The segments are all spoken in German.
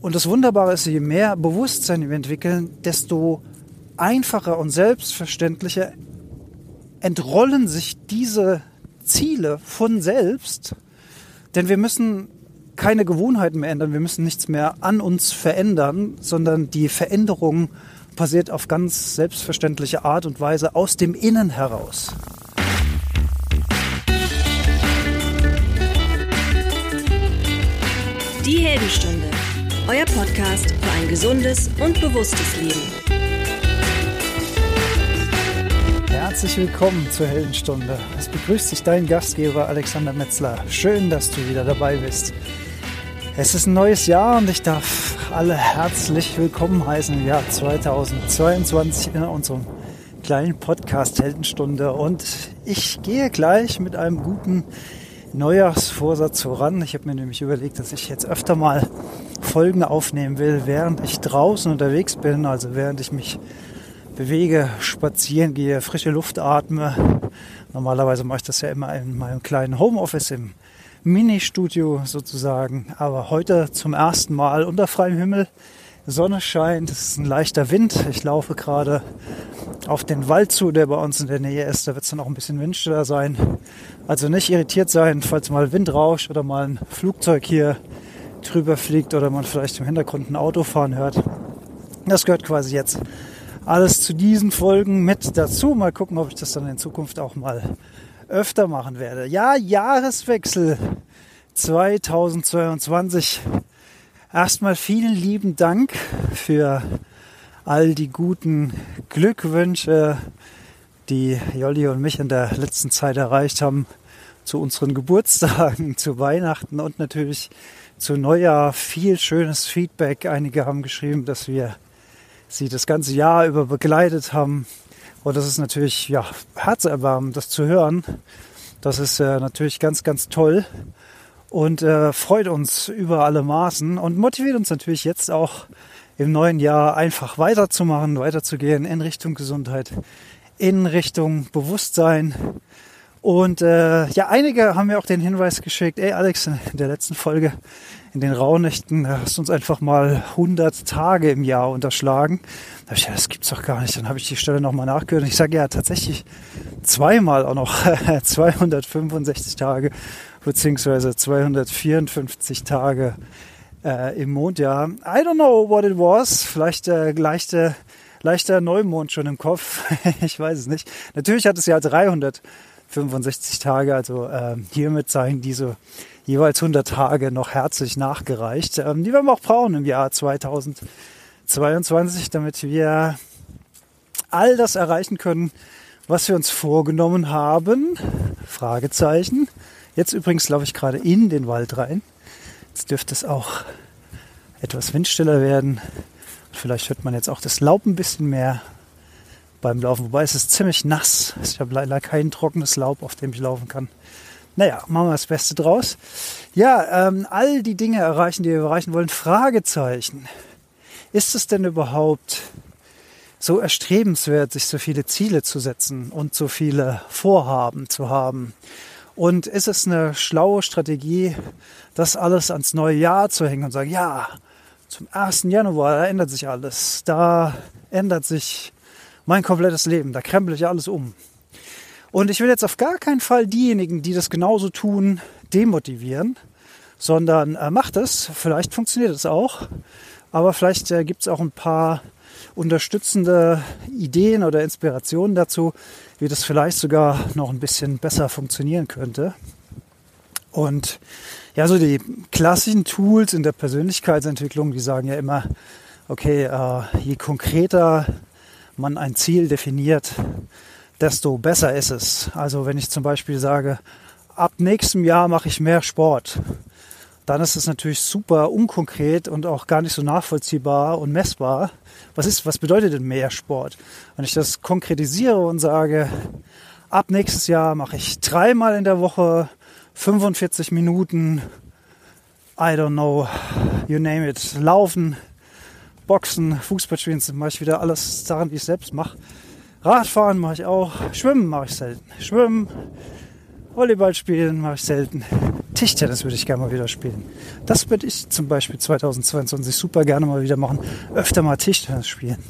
Und das Wunderbare ist, je mehr Bewusstsein wir entwickeln, desto einfacher und selbstverständlicher entrollen sich diese Ziele von selbst. Denn wir müssen keine Gewohnheiten mehr ändern, wir müssen nichts mehr an uns verändern, sondern die Veränderung passiert auf ganz selbstverständliche Art und Weise aus dem Innen heraus. Die Heldenstunde, euer Podcast für ein gesundes und bewusstes Leben. Herzlich willkommen zur Heldenstunde. Es begrüßt dich dein Gastgeber Alexander Metzler. Schön, dass du wieder dabei bist. Es ist ein neues Jahr und ich darf alle herzlich willkommen heißen im Jahr 2022 in unserem kleinen Podcast Heldenstunde. Und ich gehe gleich mit einem guten Neujahrsvorsatz voran. Ich habe mir nämlich überlegt, dass ich jetzt öfter mal Folgen aufnehmen will, während ich draußen unterwegs bin, also während ich mich bewege, spazieren gehe, frische Luft atme. Normalerweise mache ich das ja immer in meinem kleinen Homeoffice im Mini-Studio sozusagen. Aber heute zum ersten Mal unter freiem Himmel. Sonne scheint, es ist ein leichter Wind. Ich laufe gerade auf den Wald zu, der bei uns in der Nähe ist. Da wird es dann auch ein bisschen windstiller sein. Also nicht irritiert sein, falls mal Wind rauscht oder mal ein Flugzeug hier drüber fliegt oder man vielleicht im Hintergrund ein Auto fahren hört. Das gehört quasi jetzt alles zu diesen Folgen mit dazu. Mal gucken, ob ich das dann in Zukunft auch mal öfter machen werde. Ja, Jahreswechsel 2022. Erstmal vielen lieben Dank für all die guten Glückwünsche, die Jolli und mich in der letzten Zeit erreicht haben zu unseren Geburtstagen, zu Weihnachten und natürlich zu Neujahr. Viel schönes Feedback. Einige haben geschrieben, dass wir sie das ganze Jahr über begleitet haben. Und das ist natürlich ja, herzerwärmend, das zu hören. Das ist äh, natürlich ganz, ganz toll und äh, freut uns über alle Maßen und motiviert uns natürlich jetzt auch im neuen Jahr einfach weiterzumachen, weiterzugehen in Richtung Gesundheit, in Richtung Bewusstsein. Und äh, ja, einige haben mir auch den Hinweis geschickt, ey Alex, in der letzten Folge in den Rauhnächten hast du uns einfach mal 100 Tage im Jahr unterschlagen. Da habe ich ja, das gibt's doch gar nicht. Dann habe ich die Stelle nochmal nachgehört und ich sage ja tatsächlich zweimal auch noch 265 Tage beziehungsweise 254 Tage äh, im Mondjahr. I don't know what it was. Vielleicht äh, leichte, leichter Neumond schon im Kopf. ich weiß es nicht. Natürlich hat es ja 365 Tage. Also äh, hiermit seien diese jeweils 100 Tage noch herzlich nachgereicht. Ähm, die werden wir auch brauchen im Jahr 2022, damit wir all das erreichen können, was wir uns vorgenommen haben. Fragezeichen. Jetzt übrigens laufe ich gerade in den Wald rein. Jetzt dürfte es auch etwas windstiller werden. Vielleicht hört man jetzt auch das Laub ein bisschen mehr beim Laufen. Wobei es ist ziemlich nass. Ich habe leider kein trockenes Laub, auf dem ich laufen kann. Naja, machen wir das Beste draus. Ja, ähm, all die Dinge erreichen, die wir erreichen wollen. Fragezeichen. Ist es denn überhaupt so erstrebenswert, sich so viele Ziele zu setzen und so viele Vorhaben zu haben? Und ist es eine schlaue Strategie, das alles ans neue Jahr zu hängen und sagen, ja, zum 1. Januar, da ändert sich alles. Da ändert sich mein komplettes Leben. Da krempel ich alles um. Und ich will jetzt auf gar keinen Fall diejenigen, die das genauso tun, demotivieren, sondern äh, macht es. Vielleicht funktioniert es auch. Aber vielleicht äh, gibt es auch ein paar unterstützende Ideen oder Inspirationen dazu, wie das vielleicht sogar noch ein bisschen besser funktionieren könnte. Und ja, so die klassischen Tools in der Persönlichkeitsentwicklung, die sagen ja immer, okay, äh, je konkreter man ein Ziel definiert, desto besser ist es. Also wenn ich zum Beispiel sage, ab nächstem Jahr mache ich mehr Sport, dann ist es natürlich super unkonkret und auch gar nicht so nachvollziehbar und messbar. Was ist, was bedeutet denn mehr Sport? Wenn ich das konkretisiere und sage, ab nächstes Jahr mache ich dreimal in der Woche 45 Minuten, I don't know, you name it, laufen, Boxen, Fußball spielen, mache ich wieder alles Sachen, die ich selbst mache. Radfahren mache ich auch, Schwimmen mache ich selten. Schwimmen, Volleyball spielen mache ich selten. Tischtennis würde ich gerne mal wieder spielen. Das würde ich zum Beispiel 2022 super gerne mal wieder machen. Öfter mal Tischtennis spielen.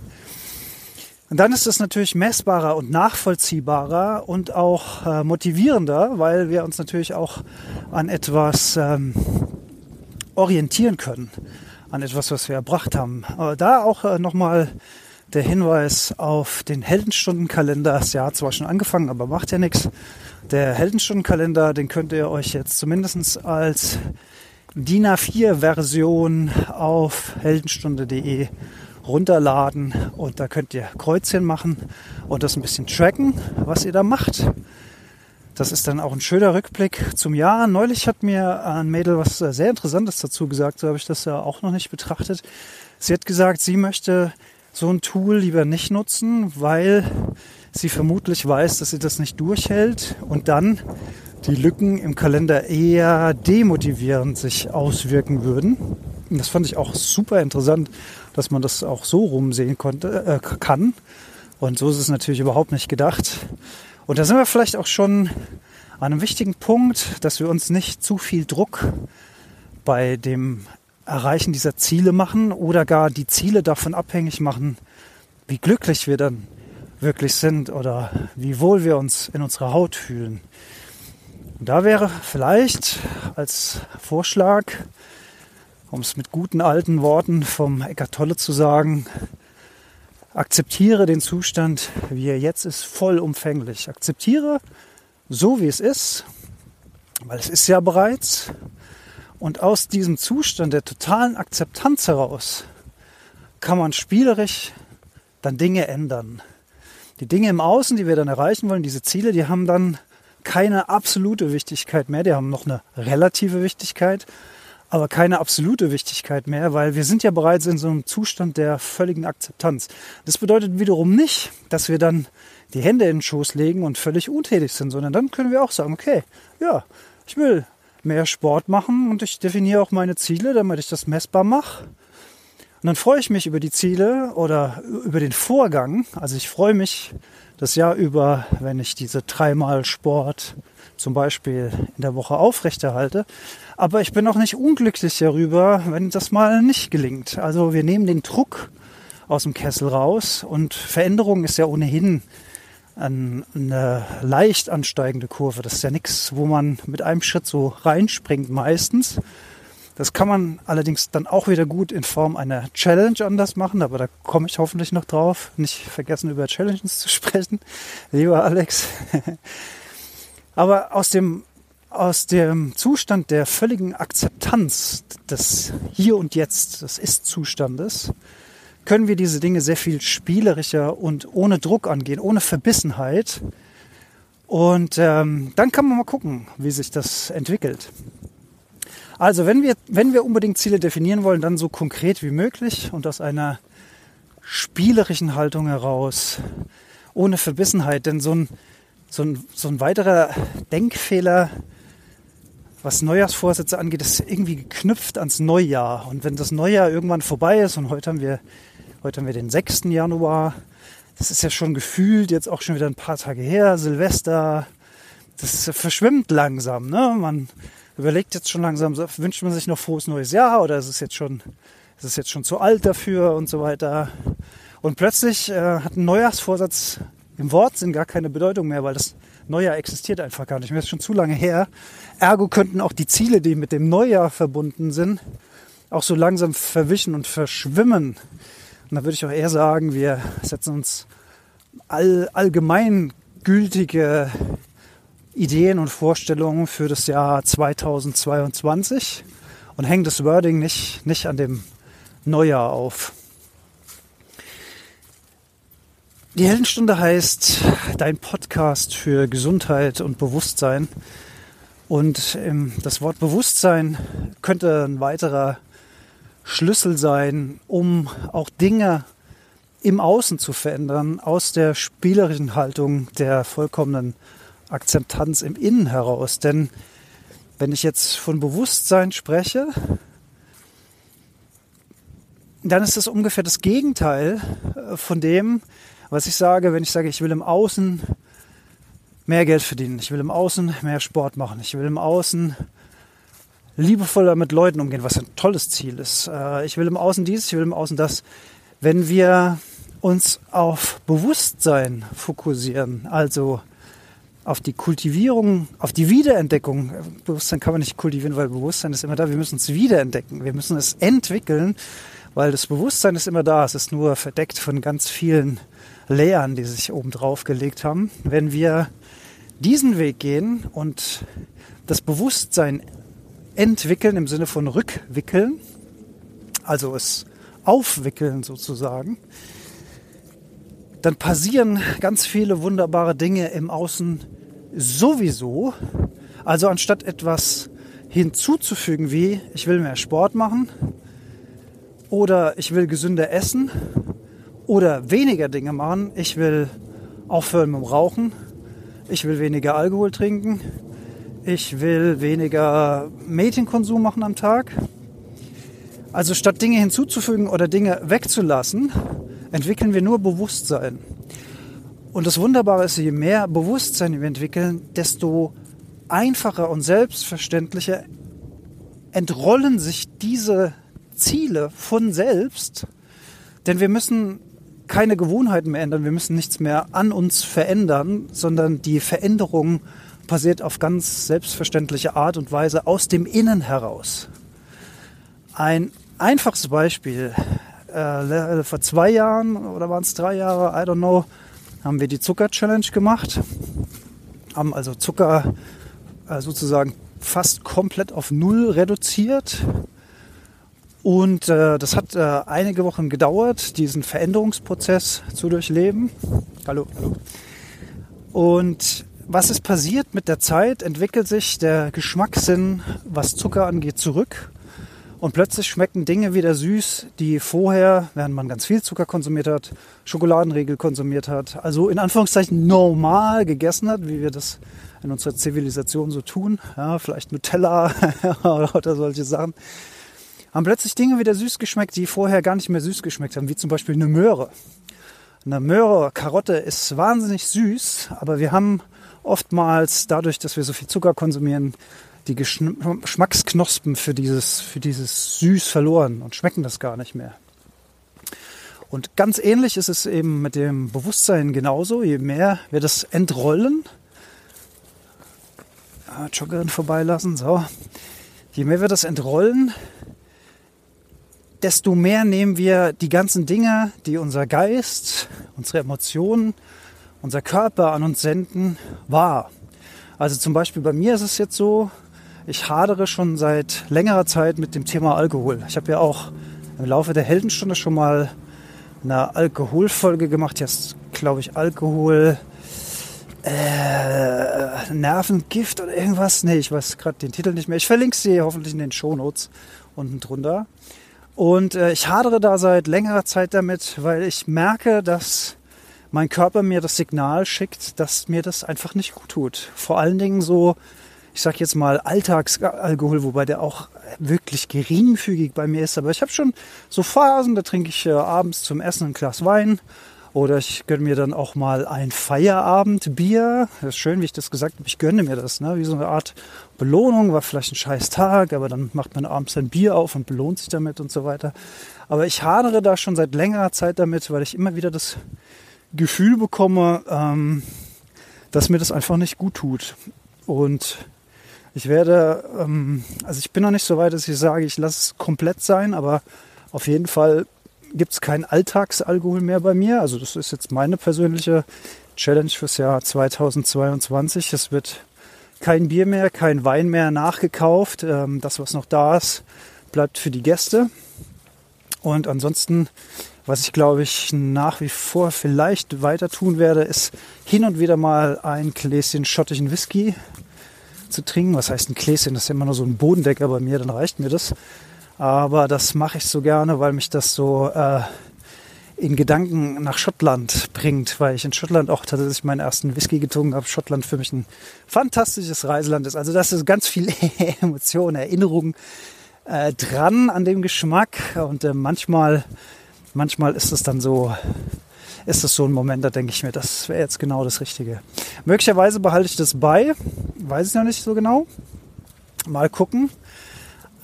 Und dann ist es natürlich messbarer und nachvollziehbarer und auch äh, motivierender, weil wir uns natürlich auch an etwas ähm, orientieren können, an etwas, was wir erbracht haben. Aber da auch äh, nochmal der Hinweis auf den Heldenstundenkalender. Das Jahr hat zwar schon angefangen, aber macht ja nichts. Der Heldenstundenkalender, den könnt ihr euch jetzt zumindest als DIN A4-Version auf heldenstunde.de runterladen und da könnt ihr Kreuzchen machen und das ein bisschen tracken, was ihr da macht. Das ist dann auch ein schöner Rückblick zum Jahr. Neulich hat mir ein Mädel was sehr Interessantes dazu gesagt, so habe ich das ja auch noch nicht betrachtet. Sie hat gesagt, sie möchte so ein Tool lieber nicht nutzen, weil sie vermutlich weiß, dass sie das nicht durchhält und dann die Lücken im Kalender eher demotivierend sich auswirken würden. Und das fand ich auch super interessant, dass man das auch so rumsehen konnte, äh, kann. Und so ist es natürlich überhaupt nicht gedacht. Und da sind wir vielleicht auch schon an einem wichtigen Punkt, dass wir uns nicht zu viel Druck bei dem Erreichen dieser Ziele machen oder gar die Ziele davon abhängig machen, wie glücklich wir dann wirklich sind oder wie wohl wir uns in unserer Haut fühlen. Und da wäre vielleicht als Vorschlag, um es mit guten alten Worten vom Eckart Tolle zu sagen, akzeptiere den Zustand, wie er jetzt ist, vollumfänglich. Akzeptiere so, wie es ist, weil es ist ja bereits. Und aus diesem Zustand der totalen Akzeptanz heraus kann man spielerisch dann Dinge ändern. Die Dinge im Außen, die wir dann erreichen wollen, diese Ziele, die haben dann keine absolute Wichtigkeit mehr, die haben noch eine relative Wichtigkeit, aber keine absolute Wichtigkeit mehr, weil wir sind ja bereits in so einem Zustand der völligen Akzeptanz. Das bedeutet wiederum nicht, dass wir dann die Hände in den Schoß legen und völlig untätig sind, sondern dann können wir auch sagen, okay, ja, ich will mehr Sport machen und ich definiere auch meine Ziele, damit ich das messbar mache. Und dann freue ich mich über die Ziele oder über den Vorgang. Also ich freue mich das Jahr über, wenn ich diese dreimal Sport zum Beispiel in der Woche aufrechterhalte. Aber ich bin auch nicht unglücklich darüber, wenn das mal nicht gelingt. Also wir nehmen den Druck aus dem Kessel raus und Veränderung ist ja ohnehin eine leicht ansteigende Kurve. Das ist ja nichts, wo man mit einem Schritt so reinspringt meistens, das kann man allerdings dann auch wieder gut in Form einer Challenge anders machen, aber da komme ich hoffentlich noch drauf. Nicht vergessen, über Challenges zu sprechen, lieber Alex. aber aus dem, aus dem Zustand der völligen Akzeptanz des Hier und Jetzt, des Ist-Zustandes, können wir diese Dinge sehr viel spielerischer und ohne Druck angehen, ohne Verbissenheit. Und ähm, dann kann man mal gucken, wie sich das entwickelt. Also wenn wir, wenn wir unbedingt Ziele definieren wollen, dann so konkret wie möglich und aus einer spielerischen Haltung heraus, ohne Verbissenheit. Denn so ein, so ein, so ein weiterer Denkfehler, was Neujahrsvorsätze angeht, ist irgendwie geknüpft ans Neujahr. Und wenn das Neujahr irgendwann vorbei ist, und heute haben wir, heute haben wir den 6. Januar, das ist ja schon gefühlt jetzt auch schon wieder ein paar Tage her, Silvester, das verschwimmt langsam. Ne? Man überlegt jetzt schon langsam, wünscht man sich noch frohes neues Jahr oder ist es jetzt schon, ist es jetzt schon zu alt dafür und so weiter. Und plötzlich äh, hat ein Neujahrsvorsatz im Wortsinn gar keine Bedeutung mehr, weil das Neujahr existiert einfach gar nicht mehr. Ist schon zu lange her. Ergo könnten auch die Ziele, die mit dem Neujahr verbunden sind, auch so langsam verwischen und verschwimmen. Und da würde ich auch eher sagen, wir setzen uns all, allgemeingültige Ideen und Vorstellungen für das Jahr 2022 und hängen das Wording nicht, nicht an dem Neujahr auf. Die Heldenstunde heißt dein Podcast für Gesundheit und Bewusstsein. Und ähm, das Wort Bewusstsein könnte ein weiterer Schlüssel sein, um auch Dinge im Außen zu verändern, aus der spielerischen Haltung der vollkommenen Akzeptanz im Innen heraus. Denn wenn ich jetzt von Bewusstsein spreche, dann ist das ungefähr das Gegenteil äh, von dem, was ich sage, wenn ich sage, ich will im Außen mehr Geld verdienen, ich will im Außen mehr Sport machen, ich will im Außen liebevoller mit Leuten umgehen, was ein tolles Ziel ist. Äh, ich will im Außen dies, ich will im Außen das. Wenn wir uns auf Bewusstsein fokussieren, also auf die Kultivierung, auf die Wiederentdeckung. Bewusstsein kann man nicht kultivieren, weil Bewusstsein ist immer da. Wir müssen es wiederentdecken. Wir müssen es entwickeln, weil das Bewusstsein ist immer da. Es ist nur verdeckt von ganz vielen Layern, die sich oben drauf gelegt haben. Wenn wir diesen Weg gehen und das Bewusstsein entwickeln im Sinne von rückwickeln, also es aufwickeln sozusagen, dann passieren ganz viele wunderbare Dinge im Außen sowieso. Also anstatt etwas hinzuzufügen wie ich will mehr Sport machen oder ich will gesünder essen oder weniger Dinge machen, ich will aufhören mit dem Rauchen, ich will weniger Alkohol trinken, ich will weniger Medienkonsum machen am Tag. Also statt Dinge hinzuzufügen oder Dinge wegzulassen, entwickeln wir nur Bewusstsein. Und das Wunderbare ist, je mehr Bewusstsein wir entwickeln, desto einfacher und selbstverständlicher entrollen sich diese Ziele von selbst. Denn wir müssen keine Gewohnheiten mehr ändern, wir müssen nichts mehr an uns verändern, sondern die Veränderung passiert auf ganz selbstverständliche Art und Weise aus dem Innen heraus. Ein einfaches Beispiel äh, vor zwei Jahren oder waren es drei Jahre, I don't know, haben wir die Zucker-Challenge gemacht. Haben also Zucker äh, sozusagen fast komplett auf Null reduziert. Und äh, das hat äh, einige Wochen gedauert, diesen Veränderungsprozess zu durchleben. Hallo, hallo. Und was ist passiert mit der Zeit? Entwickelt sich der Geschmackssinn, was Zucker angeht, zurück. Und plötzlich schmecken Dinge wieder süß, die vorher, während man ganz viel Zucker konsumiert hat, Schokoladenriegel konsumiert hat, also in Anführungszeichen normal gegessen hat, wie wir das in unserer Zivilisation so tun, ja, vielleicht Nutella oder solche Sachen, haben plötzlich Dinge wieder süß geschmeckt, die vorher gar nicht mehr süß geschmeckt haben, wie zum Beispiel eine Möhre. Eine Möhre, Karotte ist wahnsinnig süß, aber wir haben oftmals dadurch, dass wir so viel Zucker konsumieren, die Geschmacksknospen für dieses, für dieses Süß verloren und schmecken das gar nicht mehr. Und ganz ähnlich ist es eben mit dem Bewusstsein genauso. Je mehr wir das entrollen, ah, Joggerin vorbeilassen, so. Je mehr wir das entrollen, desto mehr nehmen wir die ganzen Dinge, die unser Geist, unsere Emotionen, unser Körper an uns senden, wahr. Also zum Beispiel bei mir ist es jetzt so, ich hadere schon seit längerer Zeit mit dem Thema Alkohol. Ich habe ja auch im Laufe der Heldenstunde schon mal eine Alkoholfolge gemacht. Jetzt glaube ich Alkohol, äh, Nervengift oder irgendwas. Nee, ich weiß gerade den Titel nicht mehr. Ich verlinke sie hoffentlich in den Shownotes unten drunter. Und äh, ich hadere da seit längerer Zeit damit, weil ich merke, dass mein Körper mir das Signal schickt, dass mir das einfach nicht gut tut. Vor allen Dingen so ich sag jetzt mal Alltagsalkohol, wobei der auch wirklich geringfügig bei mir ist. Aber ich habe schon so Phasen, da trinke ich äh, abends zum Essen ein Glas Wein oder ich gönne mir dann auch mal ein Feierabendbier. Das ist schön, wie ich das gesagt habe. Ich gönne mir das, ne? wie so eine Art Belohnung. War vielleicht ein scheiß Tag, aber dann macht man abends ein Bier auf und belohnt sich damit und so weiter. Aber ich hadere da schon seit längerer Zeit damit, weil ich immer wieder das Gefühl bekomme, ähm, dass mir das einfach nicht gut tut. Und ich werde, ähm, also ich bin noch nicht so weit, dass ich sage, ich lasse es komplett sein, aber auf jeden Fall gibt es keinen Alltagsalkohol mehr bei mir. Also das ist jetzt meine persönliche Challenge fürs Jahr 2022. Es wird kein Bier mehr, kein Wein mehr nachgekauft. Ähm, das, was noch da ist, bleibt für die Gäste. Und ansonsten, was ich glaube ich nach wie vor vielleicht weiter tun werde, ist hin und wieder mal ein Gläschen schottischen Whisky zu trinken. Was heißt ein Gläschen? Das ist ja immer nur so ein Bodendecker bei mir, dann reicht mir das. Aber das mache ich so gerne, weil mich das so äh, in Gedanken nach Schottland bringt, weil ich in Schottland auch tatsächlich meinen ersten Whisky getrunken habe. Schottland für mich ein fantastisches Reiseland ist. Also das ist ganz viel Emotion, Erinnerung äh, dran an dem Geschmack und äh, manchmal, manchmal ist es dann so, ist das so ein Moment, da denke ich mir, das wäre jetzt genau das Richtige. Möglicherweise behalte ich das bei, weiß ich noch nicht so genau. Mal gucken.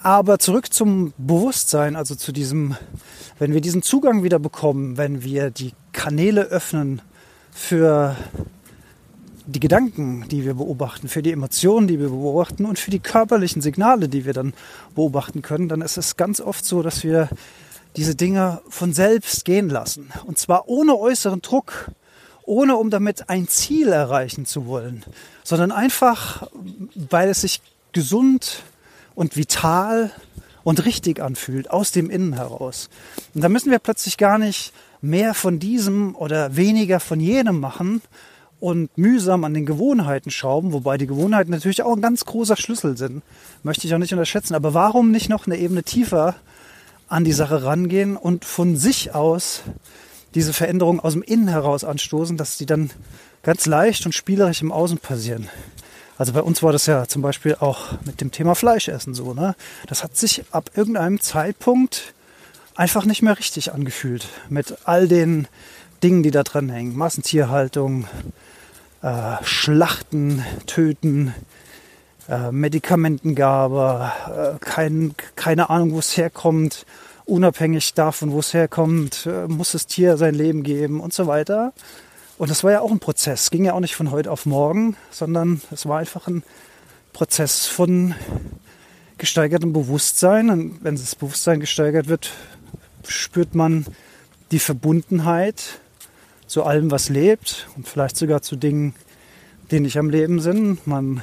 Aber zurück zum Bewusstsein, also zu diesem, wenn wir diesen Zugang wieder bekommen, wenn wir die Kanäle öffnen für die Gedanken, die wir beobachten, für die Emotionen, die wir beobachten und für die körperlichen Signale, die wir dann beobachten können, dann ist es ganz oft so, dass wir diese Dinge von selbst gehen lassen. Und zwar ohne äußeren Druck, ohne um damit ein Ziel erreichen zu wollen, sondern einfach, weil es sich gesund und vital und richtig anfühlt, aus dem Innen heraus. Und da müssen wir plötzlich gar nicht mehr von diesem oder weniger von jenem machen, und mühsam an den Gewohnheiten schrauben, wobei die Gewohnheiten natürlich auch ein ganz großer Schlüssel sind, möchte ich auch nicht unterschätzen. Aber warum nicht noch eine Ebene tiefer an die Sache rangehen und von sich aus diese Veränderung aus dem Innen heraus anstoßen, dass die dann ganz leicht und spielerisch im Außen passieren. Also bei uns war das ja zum Beispiel auch mit dem Thema Fleischessen so. Ne? Das hat sich ab irgendeinem Zeitpunkt einfach nicht mehr richtig angefühlt. Mit all den Dingen, die da dran hängen. Massentierhaltung, äh, Schlachten, Töten, äh, Medikamentengabe, äh, kein, keine Ahnung, wo es herkommt, unabhängig davon, wo es herkommt, äh, muss das Tier sein Leben geben und so weiter. Und das war ja auch ein Prozess. Es ging ja auch nicht von heute auf morgen, sondern es war einfach ein Prozess von gesteigertem Bewusstsein. Und wenn das Bewusstsein gesteigert wird, spürt man die Verbundenheit zu allem, was lebt und vielleicht sogar zu Dingen, die nicht am Leben sind. Man,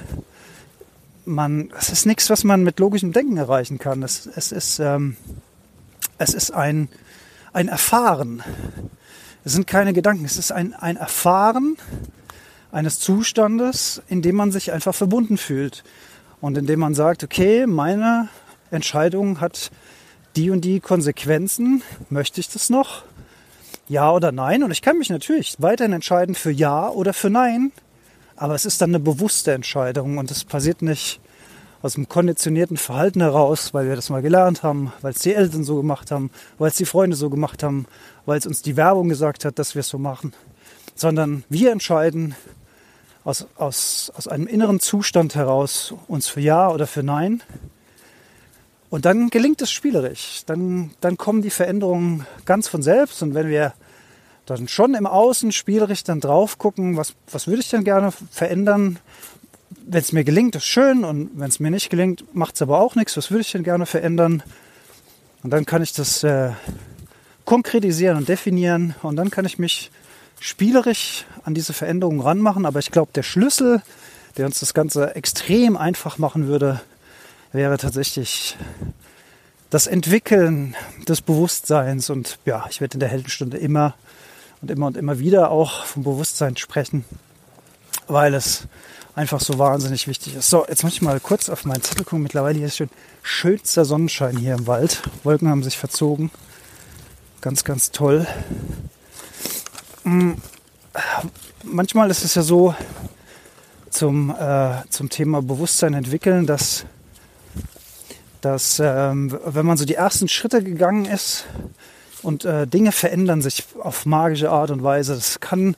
man, es ist nichts, was man mit logischem Denken erreichen kann. Es, es ist, ähm, es ist ein, ein Erfahren. Es sind keine Gedanken. Es ist ein, ein Erfahren eines Zustandes, in dem man sich einfach verbunden fühlt und in dem man sagt, okay, meine Entscheidung hat die und die Konsequenzen. Möchte ich das noch? Ja oder nein. Und ich kann mich natürlich weiterhin entscheiden für Ja oder für Nein. Aber es ist dann eine bewusste Entscheidung und es passiert nicht aus dem konditionierten Verhalten heraus, weil wir das mal gelernt haben, weil es die Eltern so gemacht haben, weil es die Freunde so gemacht haben, weil es uns die Werbung gesagt hat, dass wir es so machen, sondern wir entscheiden aus, aus, aus einem inneren Zustand heraus uns für Ja oder für Nein. Und dann gelingt es spielerisch. Dann, dann kommen die Veränderungen ganz von selbst. Und wenn wir dann schon im Außen spielerisch dann drauf gucken, was, was würde ich denn gerne verändern? Wenn es mir gelingt, ist schön. Und wenn es mir nicht gelingt, macht es aber auch nichts. Was würde ich denn gerne verändern? Und dann kann ich das äh, konkretisieren und definieren. Und dann kann ich mich spielerisch an diese Veränderungen ranmachen. Aber ich glaube, der Schlüssel, der uns das Ganze extrem einfach machen würde, wäre tatsächlich das Entwickeln des Bewusstseins. Und ja, ich werde in der Heldenstunde immer und immer und immer wieder auch vom Bewusstsein sprechen, weil es einfach so wahnsinnig wichtig ist. So, jetzt muss ich mal kurz auf meinen Zettel gucken. Mittlerweile hier ist schon schönster Sonnenschein hier im Wald. Wolken haben sich verzogen. Ganz, ganz toll. Mm, manchmal ist es ja so zum, äh, zum Thema Bewusstsein entwickeln, dass, dass ähm, wenn man so die ersten Schritte gegangen ist, und äh, Dinge verändern sich auf magische Art und Weise. Das kann,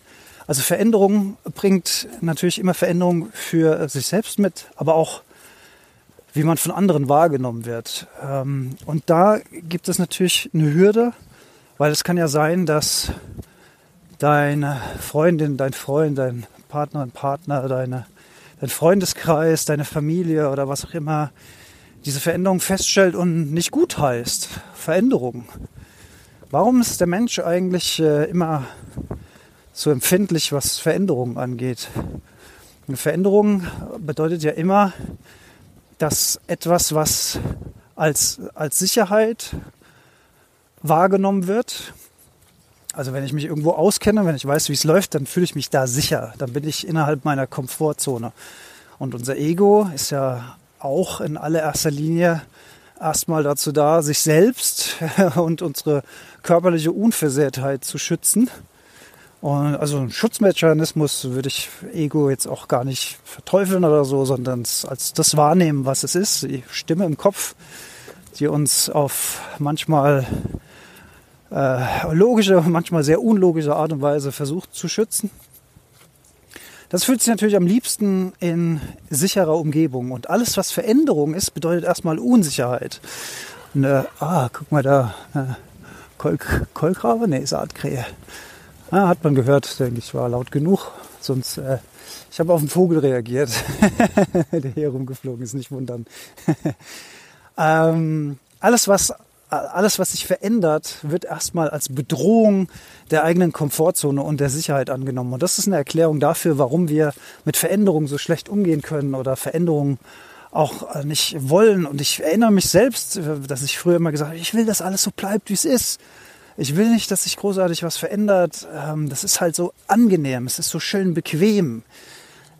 also Veränderung bringt natürlich immer Veränderung für sich selbst mit, aber auch wie man von anderen wahrgenommen wird. Ähm, und da gibt es natürlich eine Hürde, weil es kann ja sein, dass deine Freundin, dein Freund, dein Partner, dein Partner, deine, dein Freundeskreis, deine Familie oder was auch immer diese Veränderung feststellt und nicht gut heißt. Veränderung. Warum ist der Mensch eigentlich äh, immer so empfindlich, was Veränderungen angeht? Eine Veränderung bedeutet ja immer, dass etwas, was als, als Sicherheit wahrgenommen wird, also wenn ich mich irgendwo auskenne, wenn ich weiß, wie es läuft, dann fühle ich mich da sicher. Dann bin ich innerhalb meiner Komfortzone. Und unser Ego ist ja auch in allererster Linie erstmal dazu da, sich selbst und unsere körperliche Unversehrtheit zu schützen. Und also ein Schutzmechanismus würde ich Ego jetzt auch gar nicht verteufeln oder so, sondern als das wahrnehmen, was es ist, die Stimme im Kopf, die uns auf manchmal äh, logische, manchmal sehr unlogische Art und Weise versucht zu schützen. Das fühlt sich natürlich am liebsten in sicherer Umgebung. Und alles, was Veränderung ist, bedeutet erstmal Unsicherheit. Und, ah, guck mal da. Äh, Kolk Kolkrabe? Nee, Saatkrähe. Ah, hat man gehört, denke ich, war laut genug. Sonst, äh, ich habe auf den Vogel reagiert, der hier rumgeflogen ist, nicht wundern. ähm, alles, was alles, was sich verändert, wird erstmal als Bedrohung der eigenen Komfortzone und der Sicherheit angenommen. Und das ist eine Erklärung dafür, warum wir mit Veränderungen so schlecht umgehen können oder Veränderungen auch nicht wollen. Und ich erinnere mich selbst, dass ich früher immer gesagt habe, ich will, dass alles so bleibt, wie es ist. Ich will nicht, dass sich großartig was verändert. Ähm, das ist halt so angenehm, es ist so schön bequem.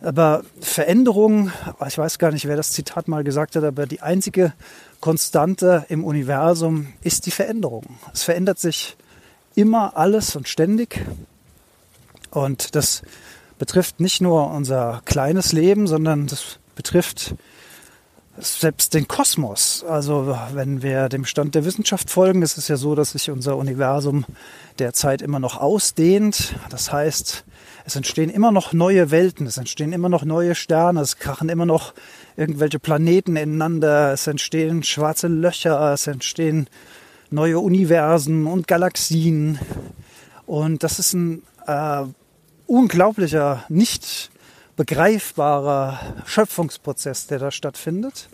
Aber Veränderung, ich weiß gar nicht, wer das Zitat mal gesagt hat, aber die einzige Konstante im Universum ist die Veränderung. Es verändert sich immer alles und ständig. Und das betrifft nicht nur unser kleines Leben, sondern das betrifft selbst den Kosmos. Also wenn wir dem Stand der Wissenschaft folgen, ist es ja so, dass sich unser Universum derzeit immer noch ausdehnt. Das heißt, es entstehen immer noch neue Welten, es entstehen immer noch neue Sterne, es krachen immer noch irgendwelche Planeten ineinander, es entstehen schwarze Löcher, es entstehen neue Universen und Galaxien. Und das ist ein äh, unglaublicher, nicht begreifbarer Schöpfungsprozess, der da stattfindet.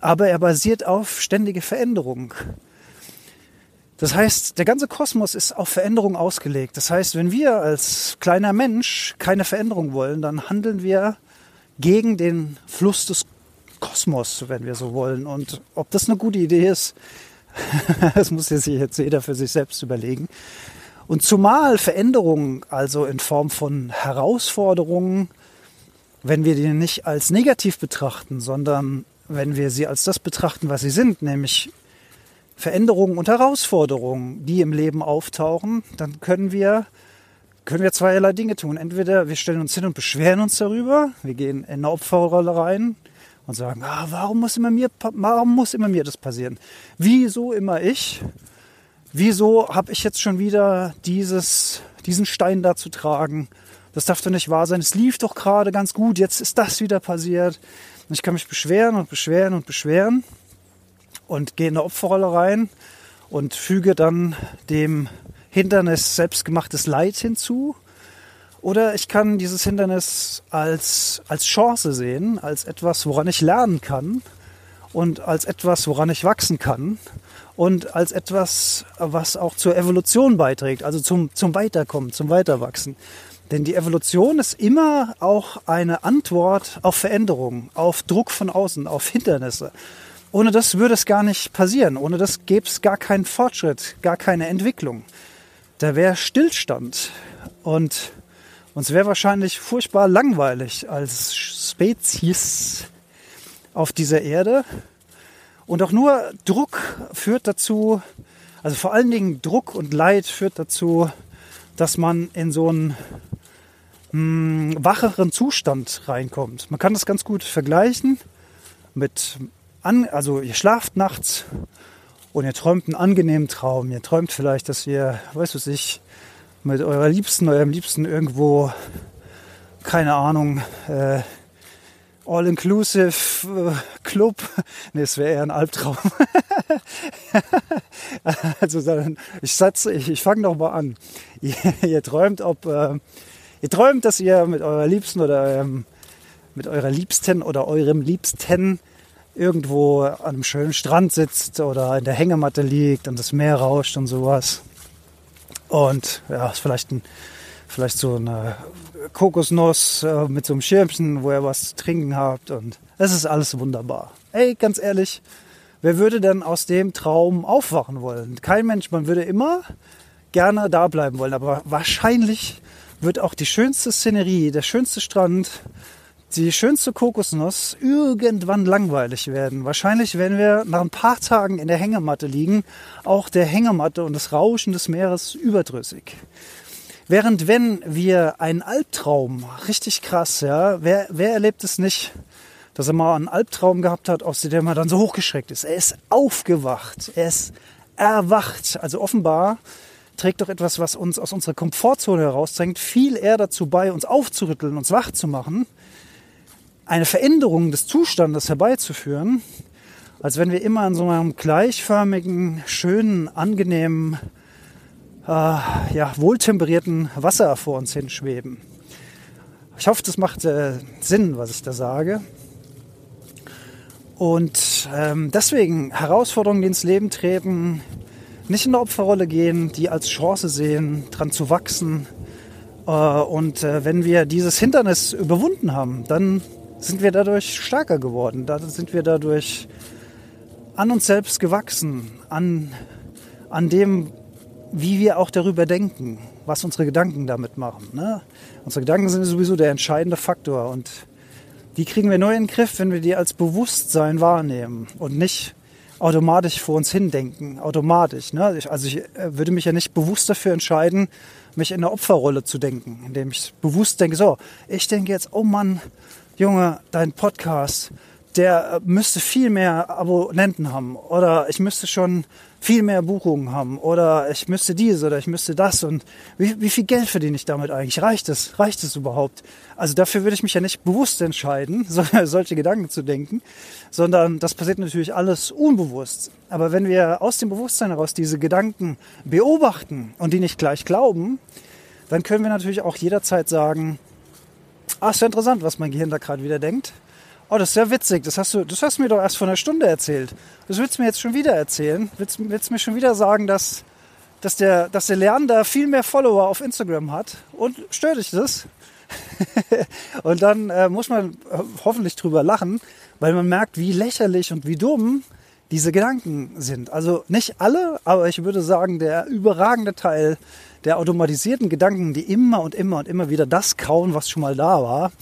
Aber er basiert auf ständige Veränderung. Das heißt, der ganze Kosmos ist auf Veränderung ausgelegt. Das heißt, wenn wir als kleiner Mensch keine Veränderung wollen, dann handeln wir gegen den Fluss des Kosmos, wenn wir so wollen. Und ob das eine gute Idee ist, das muss sich jetzt jeder für sich selbst überlegen. Und zumal Veränderungen, also in Form von Herausforderungen, wenn wir die nicht als negativ betrachten, sondern wenn wir sie als das betrachten, was sie sind, nämlich Veränderungen und Herausforderungen, die im Leben auftauchen, dann können wir, können wir zweierlei Dinge tun. Entweder wir stellen uns hin und beschweren uns darüber, wir gehen in eine Opferrolle rein und sagen, ah, warum muss immer mir, warum muss immer mir das passieren? Wieso immer ich? Wieso habe ich jetzt schon wieder dieses, diesen Stein da zu tragen? Das darf doch nicht wahr sein, es lief doch gerade ganz gut, jetzt ist das wieder passiert. Und ich kann mich beschweren und beschweren und beschweren und gehe in eine Opferrolle rein und füge dann dem Hindernis selbstgemachtes Leid hinzu. Oder ich kann dieses Hindernis als, als Chance sehen, als etwas, woran ich lernen kann und als etwas, woran ich wachsen kann und als etwas, was auch zur Evolution beiträgt, also zum, zum Weiterkommen, zum Weiterwachsen. Denn die Evolution ist immer auch eine Antwort auf Veränderungen, auf Druck von außen, auf Hindernisse. Ohne das würde es gar nicht passieren. Ohne das gäbe es gar keinen Fortschritt, gar keine Entwicklung. Da wäre Stillstand. Und uns wäre wahrscheinlich furchtbar langweilig als Spezies auf dieser Erde. Und auch nur Druck führt dazu, also vor allen Dingen Druck und Leid führt dazu, dass man in so einen mh, wacheren Zustand reinkommt. Man kann das ganz gut vergleichen mit, an, also ihr schlaft nachts und ihr träumt einen angenehmen Traum. Ihr träumt vielleicht, dass ihr, weißt du ich, mit eurer Liebsten, eurem Liebsten irgendwo, keine Ahnung, äh, All-Inclusive äh, Club. Nee, es wäre eher ein Albtraum. also ich satze, ich, ich fange noch mal an. Ihr, ihr träumt, ob äh, Ihr träumt, dass ihr mit eurer Liebsten oder eurem, mit eurer Liebsten oder eurem Liebsten irgendwo an einem schönen Strand sitzt oder in der Hängematte liegt und das Meer rauscht und sowas. Und ja, ist vielleicht ein, vielleicht so eine Kokosnuss äh, mit so einem Schirmchen, wo ihr was zu trinken habt und es ist alles wunderbar. Ey, ganz ehrlich, wer würde denn aus dem Traum aufwachen wollen? Kein Mensch, man würde immer gerne da bleiben wollen, aber wahrscheinlich wird auch die schönste Szenerie, der schönste Strand, die schönste Kokosnuss irgendwann langweilig werden. Wahrscheinlich werden wir nach ein paar Tagen in der Hängematte liegen, auch der Hängematte und das Rauschen des Meeres überdrüssig. Während wenn wir einen Albtraum, richtig krass, ja, wer, wer erlebt es nicht, dass er mal einen Albtraum gehabt hat, aus dem er dann so hochgeschreckt ist. Er ist aufgewacht, er ist erwacht. Also offenbar trägt doch etwas, was uns aus unserer Komfortzone herausdrängt, viel eher dazu bei, uns aufzurütteln, uns wach zu machen, eine Veränderung des Zustandes herbeizuführen, als wenn wir immer in so einem gleichförmigen, schönen, angenehmen, äh, ja, wohltemperierten Wasser vor uns hinschweben. Ich hoffe, das macht äh, Sinn, was ich da sage. Und ähm, deswegen Herausforderungen, die ins Leben treten, nicht in der Opferrolle gehen, die als Chance sehen, dran zu wachsen. Äh, und äh, wenn wir dieses Hindernis überwunden haben, dann sind wir dadurch stärker geworden. Da sind wir dadurch an uns selbst gewachsen, an, an dem, wie wir auch darüber denken, was unsere Gedanken damit machen. Ne? Unsere Gedanken sind sowieso der entscheidende Faktor und die kriegen wir nur in den Griff, wenn wir die als Bewusstsein wahrnehmen und nicht automatisch vor uns hindenken. Automatisch. Ne? also ich äh, würde mich ja nicht bewusst dafür entscheiden, mich in eine Opferrolle zu denken, indem ich bewusst denke, so, ich denke jetzt, oh Mann, Junge, dein Podcast, der äh, müsste viel mehr Abonnenten haben oder ich müsste schon viel mehr Buchungen haben oder ich müsste dies oder ich müsste das und wie, wie viel Geld verdiene ich damit eigentlich? Reicht es? Reicht es überhaupt? Also dafür würde ich mich ja nicht bewusst entscheiden, solche Gedanken zu denken, sondern das passiert natürlich alles unbewusst. Aber wenn wir aus dem Bewusstsein heraus diese Gedanken beobachten und die nicht gleich glauben, dann können wir natürlich auch jederzeit sagen, ah, ist ja interessant, was mein Gehirn da gerade wieder denkt. Oh, das ist ja witzig. Das hast du, das hast du mir doch erst vor einer Stunde erzählt. Das willst du mir jetzt schon wieder erzählen? Willst, willst du mir schon wieder sagen, dass, dass der, dass der Lernender viel mehr Follower auf Instagram hat? Und stört dich das? und dann äh, muss man hoffentlich drüber lachen, weil man merkt, wie lächerlich und wie dumm diese Gedanken sind. Also nicht alle, aber ich würde sagen, der überragende Teil der automatisierten Gedanken, die immer und immer und immer wieder das kauen, was schon mal da war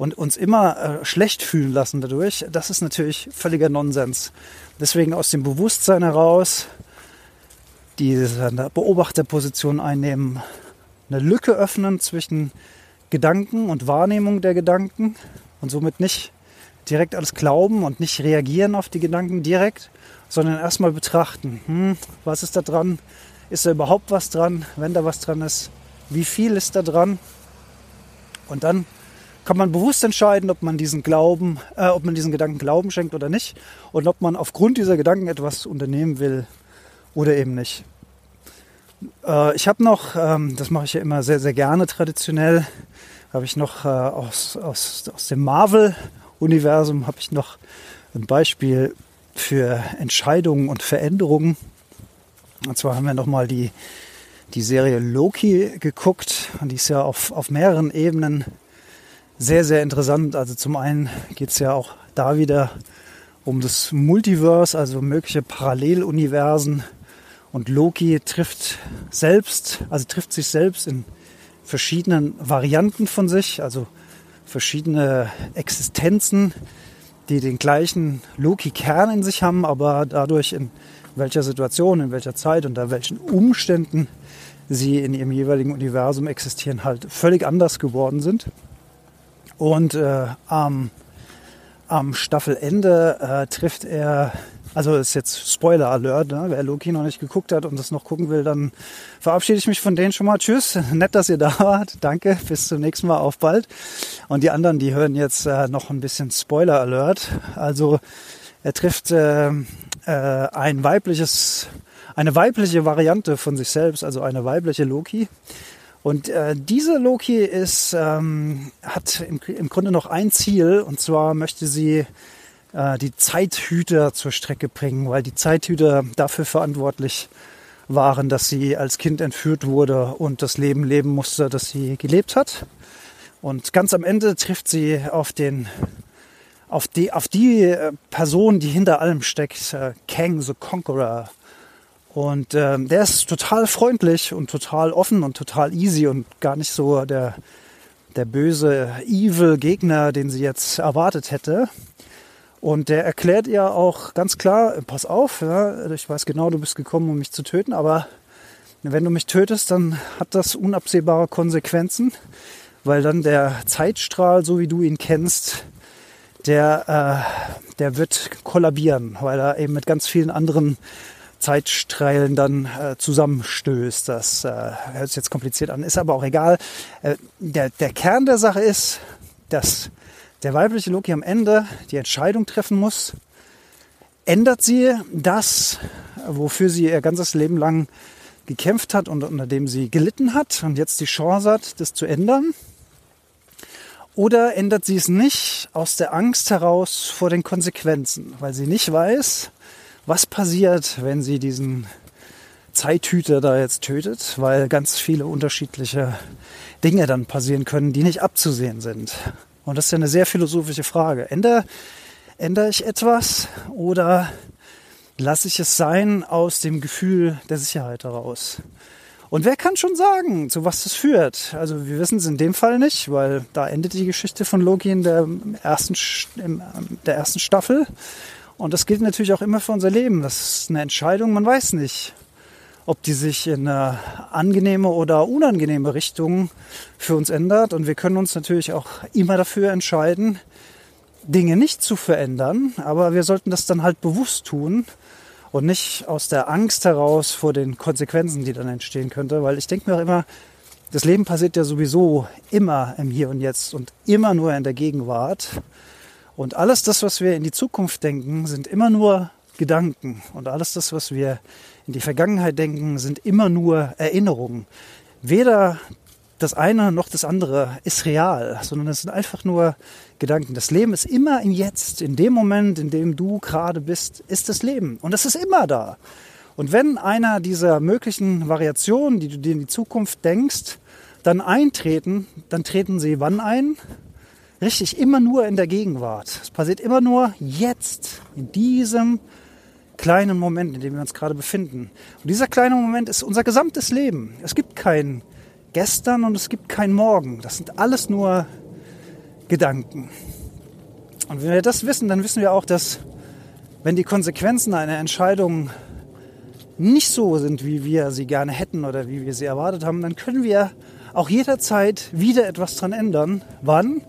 und uns immer äh, schlecht fühlen lassen dadurch, das ist natürlich völliger Nonsens. Deswegen aus dem Bewusstsein heraus diese Beobachterposition einnehmen, eine Lücke öffnen zwischen Gedanken und Wahrnehmung der Gedanken und somit nicht direkt alles glauben und nicht reagieren auf die Gedanken direkt, sondern erstmal betrachten, hm, was ist da dran, ist da überhaupt was dran, wenn da was dran ist, wie viel ist da dran? Und dann kann man bewusst entscheiden, ob man diesen Glauben, äh, ob man diesen Gedanken Glauben schenkt oder nicht und ob man aufgrund dieser Gedanken etwas unternehmen will oder eben nicht. Äh, ich habe noch, ähm, das mache ich ja immer sehr, sehr gerne traditionell, habe ich noch äh, aus, aus, aus dem Marvel-Universum habe ich noch ein Beispiel für Entscheidungen und Veränderungen. Und zwar haben wir nochmal die, die Serie Loki geguckt und die ist ja auf, auf mehreren Ebenen sehr, sehr interessant. Also zum einen geht es ja auch da wieder um das Multiverse, also mögliche Paralleluniversen. Und Loki trifft selbst, also trifft sich selbst in verschiedenen Varianten von sich, also verschiedene Existenzen, die den gleichen Loki-Kern in sich haben, aber dadurch in welcher Situation, in welcher Zeit, unter welchen Umständen sie in ihrem jeweiligen Universum existieren, halt völlig anders geworden sind. Und äh, am, am Staffelende äh, trifft er, also ist jetzt Spoiler Alert, ne? wer Loki noch nicht geguckt hat und das noch gucken will, dann verabschiede ich mich von denen schon mal. Tschüss, nett, dass ihr da wart. Danke, bis zum nächsten Mal, auf bald. Und die anderen, die hören jetzt äh, noch ein bisschen Spoiler Alert. Also er trifft äh, äh, ein weibliches, eine weibliche Variante von sich selbst, also eine weibliche Loki. Und äh, diese Loki ist, ähm, hat im, im Grunde noch ein Ziel, und zwar möchte sie äh, die Zeithüter zur Strecke bringen, weil die Zeithüter dafür verantwortlich waren, dass sie als Kind entführt wurde und das Leben leben musste, das sie gelebt hat. Und ganz am Ende trifft sie auf den auf die, auf die äh, Person, die hinter allem steckt, äh, Kang the Conqueror. Und ähm, der ist total freundlich und total offen und total easy und gar nicht so der, der böse Evil-Gegner, den sie jetzt erwartet hätte. Und der erklärt ihr auch ganz klar, pass auf, ja, ich weiß genau, du bist gekommen, um mich zu töten, aber wenn du mich tötest, dann hat das unabsehbare Konsequenzen, weil dann der Zeitstrahl, so wie du ihn kennst, der, äh, der wird kollabieren, weil er eben mit ganz vielen anderen Zeitstrahlen dann äh, zusammenstößt. Das äh, hört sich jetzt kompliziert an, ist aber auch egal. Äh, der, der Kern der Sache ist, dass der weibliche Loki am Ende die Entscheidung treffen muss, ändert sie das, wofür sie ihr ganzes Leben lang gekämpft hat und unter dem sie gelitten hat und jetzt die Chance hat, das zu ändern? Oder ändert sie es nicht aus der Angst heraus vor den Konsequenzen, weil sie nicht weiß, was passiert, wenn sie diesen Zeithüter da jetzt tötet, weil ganz viele unterschiedliche Dinge dann passieren können, die nicht abzusehen sind. Und das ist ja eine sehr philosophische Frage. Ändere, ändere ich etwas oder lasse ich es sein aus dem Gefühl der Sicherheit heraus? Und wer kann schon sagen, zu was das führt? Also wir wissen es in dem Fall nicht, weil da endet die Geschichte von Loki in der ersten, in der ersten Staffel. Und das gilt natürlich auch immer für unser Leben. Das ist eine Entscheidung, man weiß nicht, ob die sich in eine angenehme oder unangenehme Richtung für uns ändert. Und wir können uns natürlich auch immer dafür entscheiden, Dinge nicht zu verändern. Aber wir sollten das dann halt bewusst tun und nicht aus der Angst heraus vor den Konsequenzen, die dann entstehen könnte, weil ich denke mir auch immer, das Leben passiert ja sowieso immer im Hier und Jetzt und immer nur in der Gegenwart. Und alles das, was wir in die Zukunft denken, sind immer nur Gedanken. Und alles das, was wir in die Vergangenheit denken, sind immer nur Erinnerungen. Weder das eine noch das andere ist real, sondern es sind einfach nur Gedanken. Das Leben ist immer im Jetzt, in dem Moment, in dem du gerade bist, ist das Leben. Und es ist immer da. Und wenn einer dieser möglichen Variationen, die du dir in die Zukunft denkst, dann eintreten, dann treten sie wann ein? Richtig, immer nur in der Gegenwart. Es passiert immer nur jetzt, in diesem kleinen Moment, in dem wir uns gerade befinden. Und dieser kleine Moment ist unser gesamtes Leben. Es gibt kein gestern und es gibt kein Morgen. Das sind alles nur Gedanken. Und wenn wir das wissen, dann wissen wir auch, dass wenn die Konsequenzen einer Entscheidung nicht so sind, wie wir sie gerne hätten oder wie wir sie erwartet haben, dann können wir auch jederzeit wieder etwas dran ändern. Wann?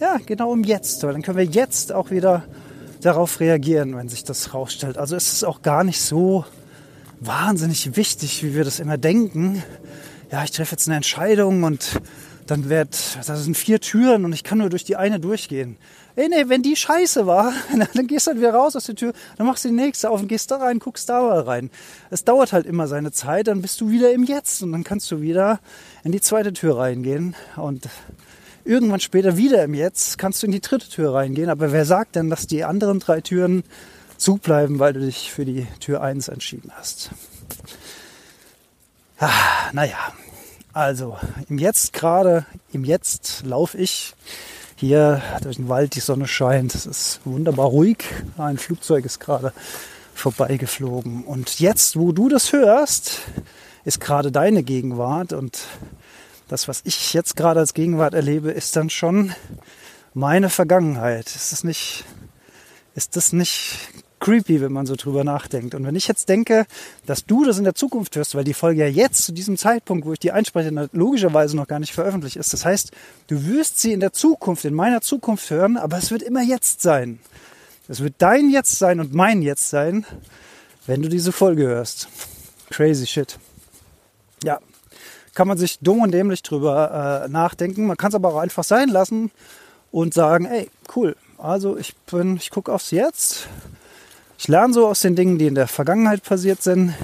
Ja, genau im Jetzt. Weil dann können wir jetzt auch wieder darauf reagieren, wenn sich das rausstellt. Also es ist auch gar nicht so wahnsinnig wichtig, wie wir das immer denken, ja, ich treffe jetzt eine Entscheidung und dann wird, da sind vier Türen und ich kann nur durch die eine durchgehen. Ey, nee, wenn die scheiße war, dann gehst du halt wieder raus aus der Tür, dann machst du die nächste auf und gehst da rein, guckst da mal rein. Es dauert halt immer seine Zeit, dann bist du wieder im Jetzt und dann kannst du wieder in die zweite Tür reingehen und irgendwann später wieder im Jetzt kannst du in die dritte Tür reingehen. Aber wer sagt denn, dass die anderen drei Türen zubleiben, weil du dich für die Tür eins entschieden hast? Ah, naja, also im Jetzt gerade, im Jetzt laufe ich hier durch den Wald, die Sonne scheint, es ist wunderbar ruhig. Ein Flugzeug ist gerade vorbeigeflogen. Und jetzt, wo du das hörst, ist gerade deine Gegenwart und das, was ich jetzt gerade als Gegenwart erlebe, ist dann schon meine Vergangenheit. Ist das nicht, ist das nicht creepy, wenn man so drüber nachdenkt. Und wenn ich jetzt denke, dass du das in der Zukunft hörst, weil die Folge ja jetzt zu diesem Zeitpunkt, wo ich die einspreche, logischerweise noch gar nicht veröffentlicht ist. Das heißt, du wirst sie in der Zukunft, in meiner Zukunft hören, aber es wird immer jetzt sein. Es wird dein Jetzt sein und mein Jetzt sein, wenn du diese Folge hörst. Crazy shit. Ja, kann man sich dumm und dämlich drüber äh, nachdenken. Man kann es aber auch einfach sein lassen und sagen, ey, cool. Also ich bin, ich gucke aufs Jetzt ich lerne so aus den Dingen, die in der Vergangenheit passiert sind.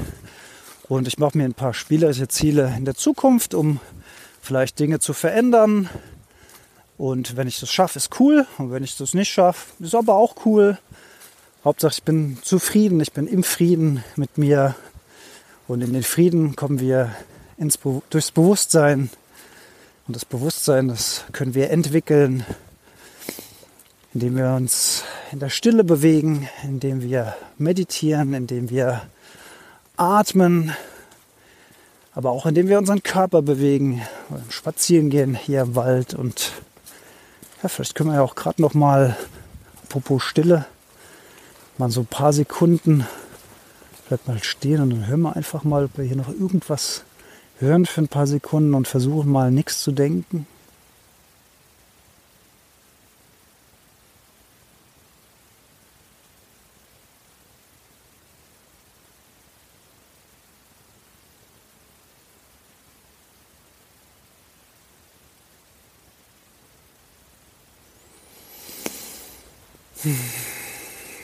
Und ich mache mir ein paar spielerische Ziele in der Zukunft, um vielleicht Dinge zu verändern. Und wenn ich das schaffe, ist cool. Und wenn ich das nicht schaffe, ist aber auch cool. Hauptsache, ich bin zufrieden, ich bin im Frieden mit mir. Und in den Frieden kommen wir ins durchs Bewusstsein. Und das Bewusstsein, das können wir entwickeln indem wir uns in der Stille bewegen, indem wir meditieren, indem wir atmen, aber auch indem wir unseren Körper bewegen, spazieren gehen hier im Wald und ja, vielleicht können wir ja auch gerade noch mal, apropos Stille, mal so ein paar Sekunden vielleicht mal stehen und dann hören wir einfach mal, ob wir hier noch irgendwas hören für ein paar Sekunden und versuchen mal nichts zu denken.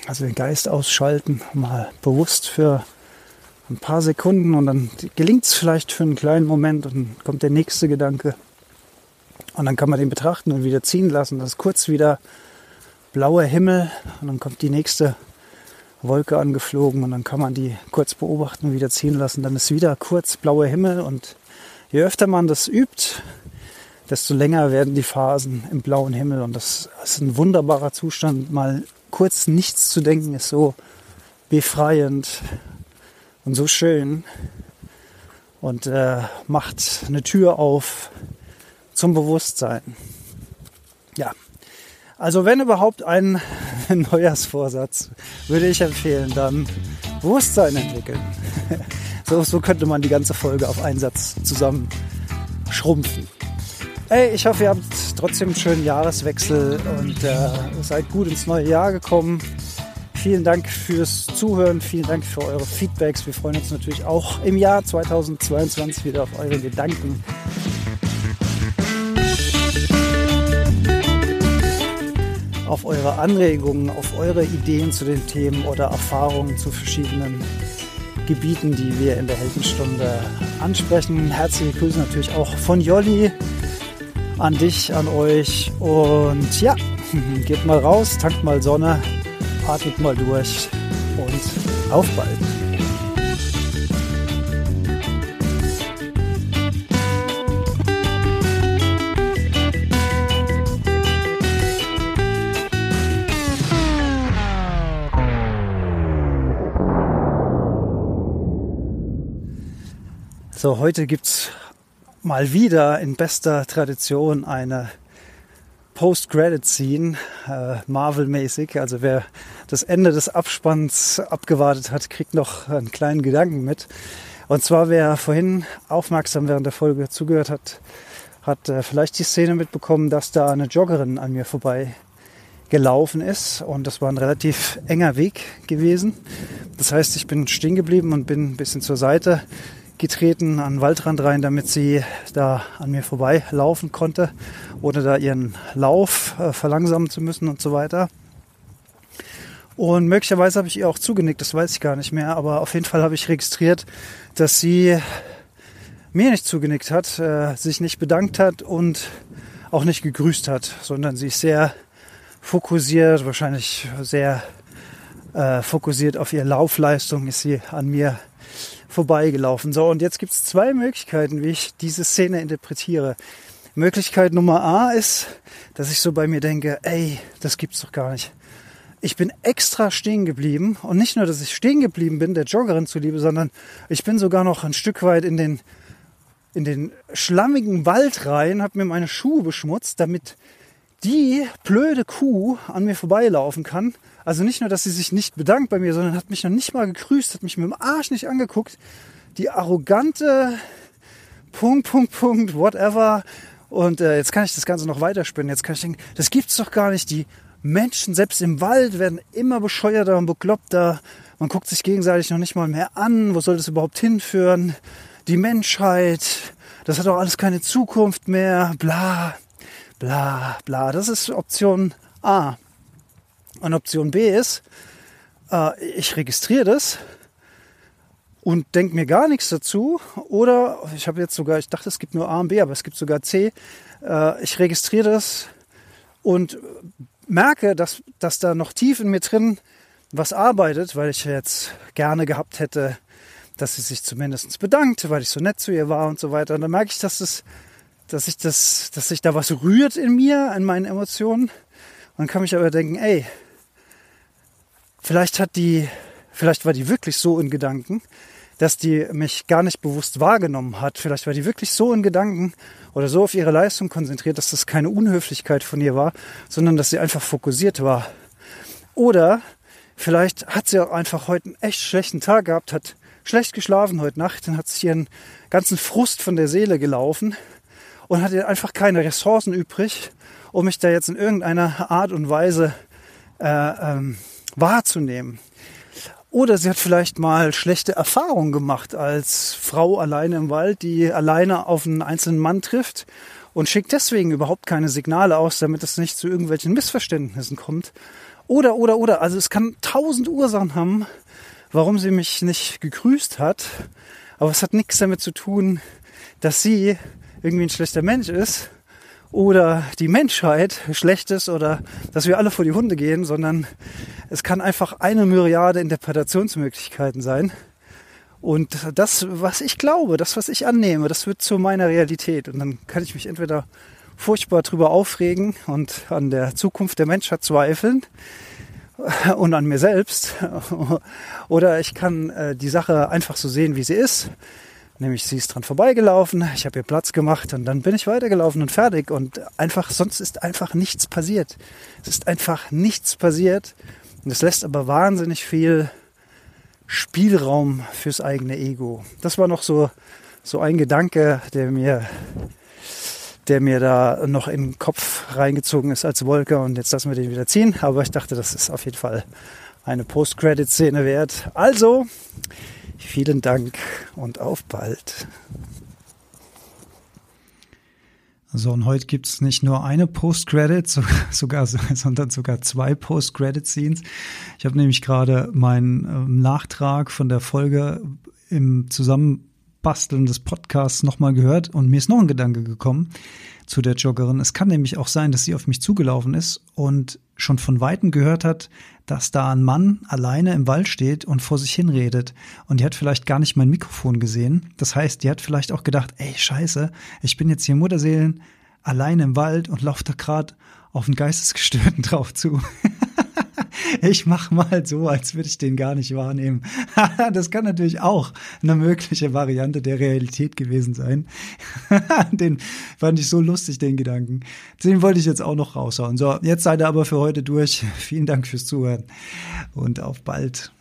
Also den Geist ausschalten, mal bewusst für ein paar Sekunden und dann gelingt es vielleicht für einen kleinen Moment und dann kommt der nächste Gedanke. Und dann kann man den betrachten und wieder ziehen lassen. Das ist kurz wieder blauer Himmel und dann kommt die nächste Wolke angeflogen und dann kann man die kurz beobachten und wieder ziehen lassen. Dann ist wieder kurz blauer Himmel und je öfter man das übt, desto länger werden die Phasen im blauen Himmel und das ist ein wunderbarer Zustand. Mal kurz nichts zu denken ist so befreiend und so schön und äh, macht eine Tür auf zum Bewusstsein. Ja, also wenn überhaupt ein Neujahrsvorsatz, würde ich empfehlen, dann Bewusstsein entwickeln. so, so könnte man die ganze Folge auf einen Satz zusammen schrumpfen. Hey, ich hoffe, ihr habt trotzdem einen schönen Jahreswechsel und äh, seid gut ins neue Jahr gekommen. Vielen Dank fürs Zuhören, vielen Dank für eure Feedbacks. Wir freuen uns natürlich auch im Jahr 2022 wieder auf eure Gedanken. Auf eure Anregungen, auf eure Ideen zu den Themen oder Erfahrungen zu verschiedenen Gebieten, die wir in der Heldenstunde ansprechen. Herzliche Grüße natürlich auch von Jolli an dich, an euch. Und ja, geht mal raus, tankt mal Sonne, atmet mal durch und auf bald. So, heute gibt es mal wieder in bester Tradition eine Post-Credit-Scene, äh, Marvel-mäßig. Also wer das Ende des Abspanns abgewartet hat, kriegt noch einen kleinen Gedanken mit. Und zwar, wer vorhin aufmerksam während der Folge zugehört hat, hat äh, vielleicht die Szene mitbekommen, dass da eine Joggerin an mir vorbei gelaufen ist und das war ein relativ enger Weg gewesen. Das heißt, ich bin stehen geblieben und bin ein bisschen zur Seite getreten an den Waldrand rein, damit sie da an mir vorbei laufen konnte, ohne da ihren Lauf äh, verlangsamen zu müssen und so weiter. Und möglicherweise habe ich ihr auch zugenickt, das weiß ich gar nicht mehr, aber auf jeden Fall habe ich registriert, dass sie mir nicht zugenickt hat, äh, sich nicht bedankt hat und auch nicht gegrüßt hat, sondern sie ist sehr fokussiert, wahrscheinlich sehr äh, fokussiert auf ihre Laufleistung, ist sie an mir vorbeigelaufen. So, und jetzt gibt es zwei Möglichkeiten, wie ich diese Szene interpretiere. Möglichkeit Nummer A ist, dass ich so bei mir denke, ey, das gibt's doch gar nicht. Ich bin extra stehen geblieben und nicht nur, dass ich stehen geblieben bin, der Joggerin zuliebe, sondern ich bin sogar noch ein Stück weit in den in den schlammigen Wald rein, habe mir meine Schuhe beschmutzt, damit die blöde Kuh an mir vorbeilaufen kann also nicht nur, dass sie sich nicht bedankt bei mir, sondern hat mich noch nicht mal gegrüßt, hat mich mit dem Arsch nicht angeguckt. Die arrogante Punkt, Punkt, Punkt, whatever. Und äh, jetzt kann ich das Ganze noch weiterspinnen. Jetzt kann ich denken, das gibt's doch gar nicht. Die Menschen, selbst im Wald, werden immer bescheuerter und bekloppter. Man guckt sich gegenseitig noch nicht mal mehr an. Wo soll das überhaupt hinführen? Die Menschheit, das hat doch alles keine Zukunft mehr. Bla, bla, bla. Das ist Option A. Und Option B ist, äh, ich registriere das und denke mir gar nichts dazu. Oder ich habe jetzt sogar, ich dachte, es gibt nur A und B, aber es gibt sogar C. Äh, ich registriere das und merke, dass, dass da noch tief in mir drin was arbeitet, weil ich jetzt gerne gehabt hätte, dass sie sich zumindest bedankt, weil ich so nett zu ihr war und so weiter. Und dann merke ich, dass das, dass ich das, dass sich da was rührt in mir, in meinen Emotionen. Und dann kann ich aber denken, ey, Vielleicht hat die, vielleicht war die wirklich so in Gedanken, dass die mich gar nicht bewusst wahrgenommen hat. Vielleicht war die wirklich so in Gedanken oder so auf ihre Leistung konzentriert, dass das keine Unhöflichkeit von ihr war, sondern dass sie einfach fokussiert war. Oder vielleicht hat sie auch einfach heute einen echt schlechten Tag gehabt, hat schlecht geschlafen heute Nacht und hat sich ihren ganzen Frust von der Seele gelaufen und hat einfach keine Ressourcen übrig, um mich da jetzt in irgendeiner Art und Weise äh, ähm, wahrzunehmen. Oder sie hat vielleicht mal schlechte Erfahrungen gemacht als Frau alleine im Wald, die alleine auf einen einzelnen Mann trifft und schickt deswegen überhaupt keine Signale aus, damit es nicht zu irgendwelchen Missverständnissen kommt. Oder, oder, oder. Also es kann tausend Ursachen haben, warum sie mich nicht gegrüßt hat. Aber es hat nichts damit zu tun, dass sie irgendwie ein schlechter Mensch ist oder die Menschheit schlecht ist oder dass wir alle vor die Hunde gehen, sondern es kann einfach eine Myriade Interpretationsmöglichkeiten sein. Und das, was ich glaube, das, was ich annehme, das wird zu meiner Realität. Und dann kann ich mich entweder furchtbar drüber aufregen und an der Zukunft der Menschheit zweifeln und an mir selbst. Oder ich kann äh, die Sache einfach so sehen, wie sie ist Nämlich sie ist dran vorbeigelaufen, ich habe ihr Platz gemacht und dann bin ich weitergelaufen und fertig. Und einfach, sonst ist einfach nichts passiert. Es ist einfach nichts passiert. Und es lässt aber wahnsinnig viel Spielraum fürs eigene Ego. Das war noch so, so ein Gedanke, der mir, der mir da noch in den Kopf reingezogen ist als Wolke. Und jetzt lassen wir den wieder ziehen. Aber ich dachte, das ist auf jeden Fall eine Post-Credit-Szene wert. Also, Vielen Dank und auf bald. So, und heute gibt es nicht nur eine Post-Credit, sogar, sondern sogar zwei Post-Credit-Scenes. Ich habe nämlich gerade meinen ähm, Nachtrag von der Folge im Zusammenbasteln des Podcasts nochmal gehört und mir ist noch ein Gedanke gekommen zu der Joggerin. Es kann nämlich auch sein, dass sie auf mich zugelaufen ist und schon von Weitem gehört hat, dass da ein Mann alleine im Wald steht und vor sich hinredet. Und die hat vielleicht gar nicht mein Mikrofon gesehen. Das heißt, die hat vielleicht auch gedacht, ey, scheiße, ich bin jetzt hier Mutterseelen alleine im Wald und laufe da gerade auf einen Geistesgestörten drauf zu. ich mach mal so, als würde ich den gar nicht wahrnehmen. das kann natürlich auch eine mögliche Variante der Realität gewesen sein. den fand ich so lustig, den Gedanken. Den wollte ich jetzt auch noch raushauen. So, jetzt seid ihr aber für heute durch. Vielen Dank fürs Zuhören und auf bald.